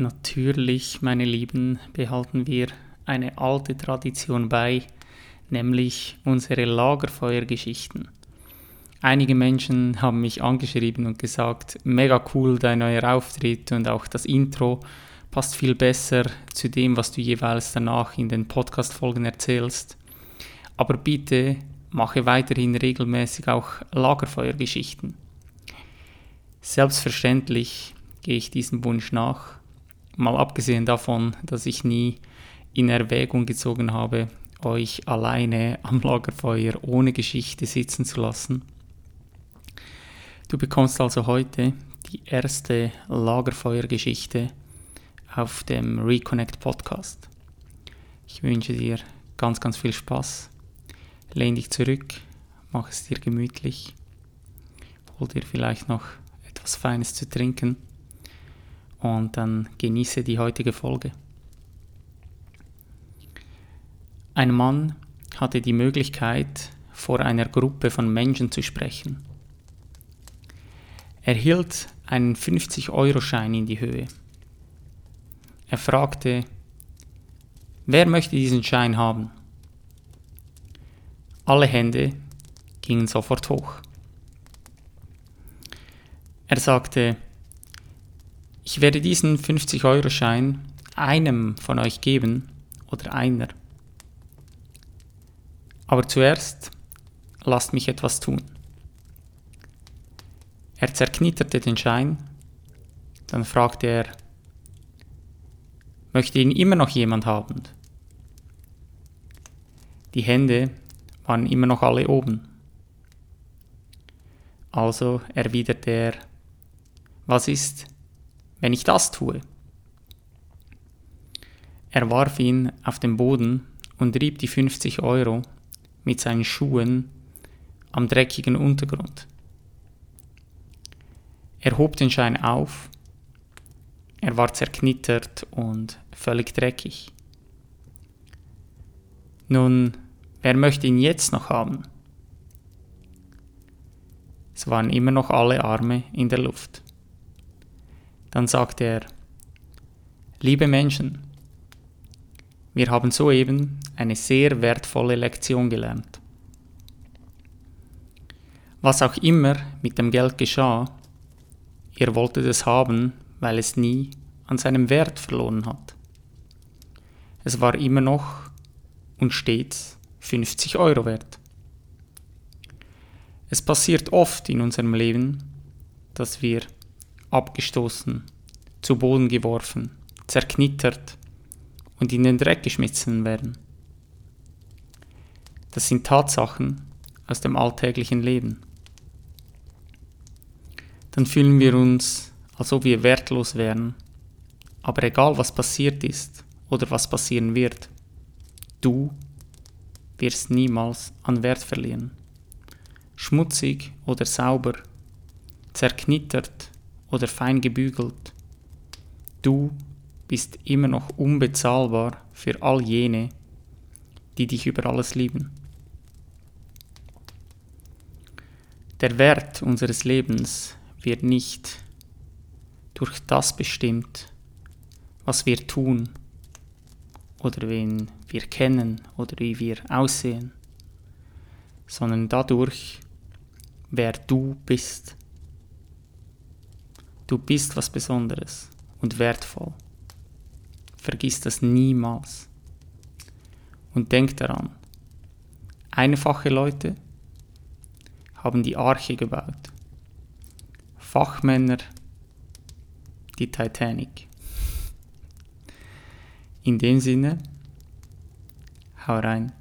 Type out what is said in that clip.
Natürlich, meine Lieben, behalten wir eine alte Tradition bei, nämlich unsere Lagerfeuergeschichten. Einige Menschen haben mich angeschrieben und gesagt, mega cool dein neuer Auftritt und auch das Intro passt viel besser zu dem, was du jeweils danach in den Podcast-Folgen erzählst. Aber bitte mache weiterhin regelmäßig auch Lagerfeuergeschichten. Selbstverständlich gehe ich diesem Wunsch nach, mal abgesehen davon, dass ich nie in Erwägung gezogen habe, euch alleine am Lagerfeuer ohne Geschichte sitzen zu lassen. Du bekommst also heute die erste Lagerfeuergeschichte auf dem Reconnect Podcast. Ich wünsche dir ganz, ganz viel Spaß. Lehn dich zurück, mach es dir gemütlich, hol dir vielleicht noch etwas Feines zu trinken und dann genieße die heutige Folge. Ein Mann hatte die Möglichkeit, vor einer Gruppe von Menschen zu sprechen. Er hielt einen 50-Euro-Schein in die Höhe. Er fragte, wer möchte diesen Schein haben? Alle Hände gingen sofort hoch. Er sagte, ich werde diesen 50-Euro-Schein einem von euch geben oder einer. Aber zuerst lasst mich etwas tun. Er zerknitterte den Schein, dann fragte er, möchte ihn immer noch jemand haben? Die Hände waren immer noch alle oben. Also erwiderte er, was ist, wenn ich das tue? Er warf ihn auf den Boden und rieb die 50 Euro mit seinen Schuhen am dreckigen Untergrund. Er hob den Schein auf. Er war zerknittert und völlig dreckig. Nun, wer möchte ihn jetzt noch haben? Es waren immer noch alle Arme in der Luft. Dann sagte er, Liebe Menschen, wir haben soeben eine sehr wertvolle Lektion gelernt. Was auch immer mit dem Geld geschah, ihr wolltet es haben, weil es nie an seinem Wert verloren hat. Es war immer noch und stets 50 Euro wert. Es passiert oft in unserem Leben, dass wir abgestoßen, zu Boden geworfen, zerknittert und in den Dreck geschmissen werden. Das sind Tatsachen aus dem alltäglichen Leben. Dann fühlen wir uns, als ob wir wertlos wären. Aber egal was passiert ist oder was passieren wird, du wirst niemals an Wert verlieren. Schmutzig oder sauber, zerknittert oder fein gebügelt. Du bist immer noch unbezahlbar für all jene, die dich über alles lieben. Der Wert unseres Lebens wird nicht durch das bestimmt, was wir tun oder wen wir kennen oder wie wir aussehen, sondern dadurch, wer du bist. Du bist was Besonderes und wertvoll. Vergiss das niemals. Und denk daran, einfache Leute haben die Arche gebaut. Fachmänner die Titanic. In dem Sinne, hau rein.